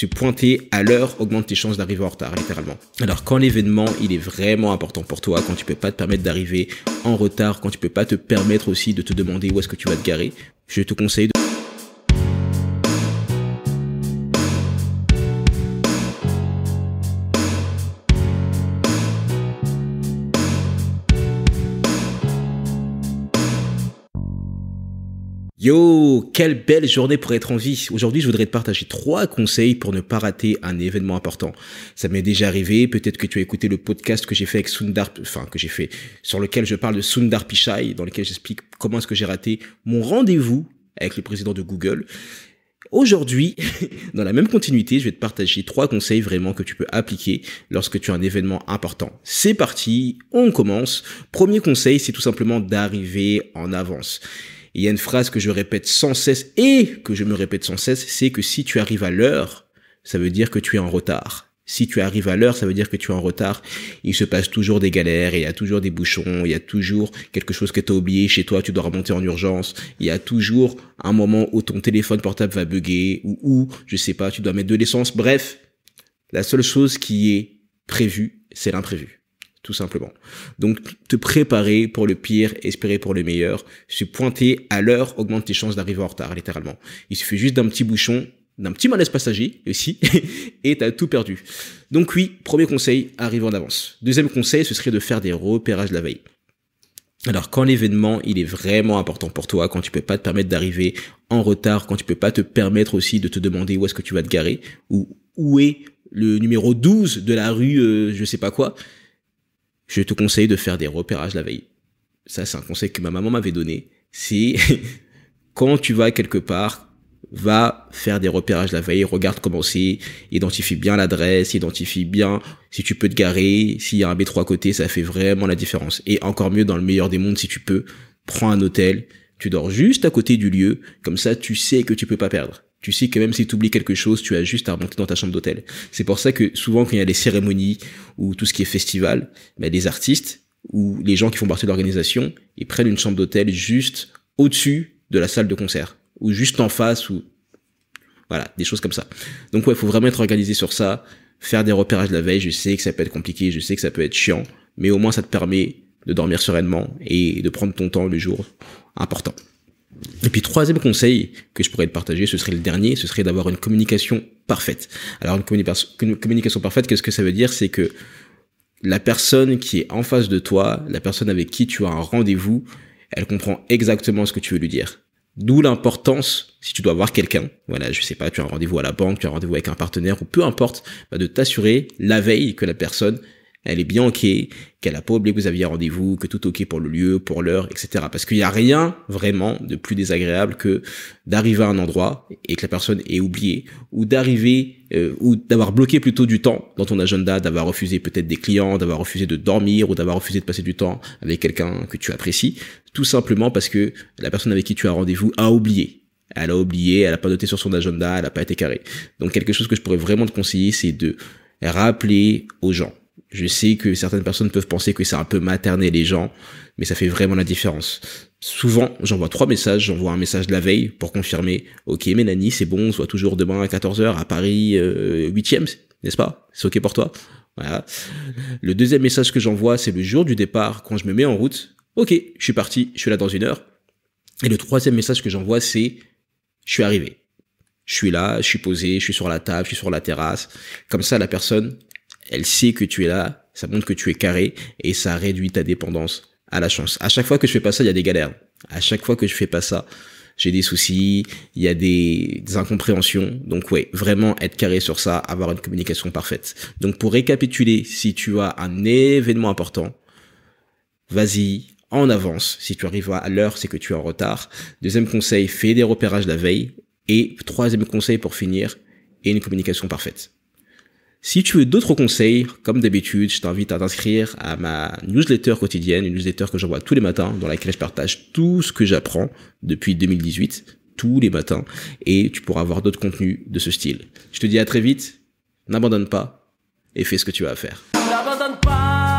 se pointer à l'heure augmente tes chances d'arriver en retard, littéralement. Alors quand l'événement, il est vraiment important pour toi, quand tu peux pas te permettre d'arriver en retard, quand tu peux pas te permettre aussi de te demander où est-ce que tu vas te garer, je te conseille de Yo, quelle belle journée pour être en vie. Aujourd'hui, je voudrais te partager trois conseils pour ne pas rater un événement important. Ça m'est déjà arrivé, peut-être que tu as écouté le podcast que j'ai fait avec Sundar, enfin, que j'ai fait, sur lequel je parle de Sundar Pichai, dans lequel j'explique comment est-ce que j'ai raté mon rendez-vous avec le président de Google. Aujourd'hui, dans la même continuité, je vais te partager trois conseils vraiment que tu peux appliquer lorsque tu as un événement important. C'est parti, on commence. Premier conseil, c'est tout simplement d'arriver en avance il y a une phrase que je répète sans cesse et que je me répète sans cesse, c'est que si tu arrives à l'heure, ça veut dire que tu es en retard. Si tu arrives à l'heure, ça veut dire que tu es en retard. Il se passe toujours des galères, il y a toujours des bouchons, il y a toujours quelque chose que tu as oublié chez toi, tu dois remonter en urgence. Il y a toujours un moment où ton téléphone portable va bugger ou où, je sais pas, tu dois mettre de l'essence. Bref, la seule chose qui est prévue, c'est l'imprévu tout simplement. Donc te préparer pour le pire, espérer pour le meilleur, se pointer à l'heure augmente tes chances d'arriver en retard, littéralement. Il suffit juste d'un petit bouchon, d'un petit malaise passager aussi, et t'as tout perdu. Donc oui, premier conseil, arrive en avance. Deuxième conseil, ce serait de faire des repérages la veille. Alors quand l'événement il est vraiment important pour toi, quand tu peux pas te permettre d'arriver en retard, quand tu peux pas te permettre aussi de te demander où est-ce que tu vas te garer, ou où est le numéro 12 de la rue, euh, je sais pas quoi, je te conseille de faire des repérages la veille. Ça, c'est un conseil que ma maman m'avait donné. C'est quand tu vas quelque part, va faire des repérages la veille, regarde comment c'est, identifie bien l'adresse, identifie bien si tu peux te garer, s'il y a un B3 à côté, ça fait vraiment la différence. Et encore mieux, dans le meilleur des mondes, si tu peux, prends un hôtel, tu dors juste à côté du lieu, comme ça tu sais que tu peux pas perdre tu sais que même si tu oublies quelque chose, tu as juste à remonter dans ta chambre d'hôtel. C'est pour ça que souvent quand il y a des cérémonies ou tout ce qui est festival, ben, les artistes ou les gens qui font partie de l'organisation, ils prennent une chambre d'hôtel juste au-dessus de la salle de concert ou juste en face ou voilà, des choses comme ça. Donc ouais, il faut vraiment être organisé sur ça, faire des repérages la veille, je sais que ça peut être compliqué, je sais que ça peut être chiant, mais au moins ça te permet de dormir sereinement et de prendre ton temps le jour important. Et puis troisième conseil que je pourrais te partager, ce serait le dernier, ce serait d'avoir une communication parfaite. Alors une, communication parfaite, qu'est-ce que ça veut dire? C'est que la personne qui est en face de toi, la personne avec qui tu as un rendez-vous, elle comprend exactement ce que tu veux lui dire. D'où l'importance, si tu dois voir quelqu'un, voilà, je sais pas, tu as un rendez-vous à la banque, tu as un rendez-vous avec un partenaire, ou peu importe, bah, de t'assurer la veille que la personne elle est bien ok, qu'elle a pas oublié que vous aviez rendez-vous, que tout ok pour le lieu, pour l'heure, etc. Parce qu'il n'y a rien vraiment de plus désagréable que d'arriver à un endroit et que la personne ait oublié, ou d'arriver, euh, ou d'avoir bloqué plutôt du temps dans ton agenda, d'avoir refusé peut-être des clients, d'avoir refusé de dormir, ou d'avoir refusé de passer du temps avec quelqu'un que tu apprécies, tout simplement parce que la personne avec qui tu as rendez-vous a oublié. Elle a oublié, elle a pas noté sur son agenda, elle a pas été carrée. Donc quelque chose que je pourrais vraiment te conseiller, c'est de rappeler aux gens je sais que certaines personnes peuvent penser que c'est un peu materner les gens, mais ça fait vraiment la différence. Souvent, j'envoie trois messages. J'envoie un message de la veille pour confirmer, ok Mélanie, c'est bon, soit toujours demain à 14h à Paris 8e, euh, n'est-ce pas? C'est ok pour toi? Voilà. Le deuxième message que j'envoie, c'est le jour du départ, quand je me mets en route. Ok, je suis parti, je suis là dans une heure. Et le troisième message que j'envoie, c'est je suis arrivé. Je suis là, je suis posé, je suis sur la table, je suis sur la terrasse. Comme ça, la personne, elle sait que tu es là, ça montre que tu es carré et ça réduit ta dépendance à la chance. À chaque fois que je fais pas ça, il y a des galères. À chaque fois que je fais pas ça, j'ai des soucis, il y a des, incompréhensions. Donc ouais, vraiment être carré sur ça, avoir une communication parfaite. Donc pour récapituler, si tu as un événement important, vas-y en avance. Si tu arrives à l'heure, c'est que tu es en retard. Deuxième conseil, fais des repérages la veille. Et troisième conseil pour finir, et une communication parfaite. Si tu veux d'autres conseils, comme d'habitude, je t'invite à t'inscrire à ma newsletter quotidienne, une newsletter que j'envoie tous les matins, dans laquelle je partage tout ce que j'apprends depuis 2018, tous les matins, et tu pourras avoir d'autres contenus de ce style. Je te dis à très vite, n'abandonne pas, et fais ce que tu as à faire. N'abandonne pas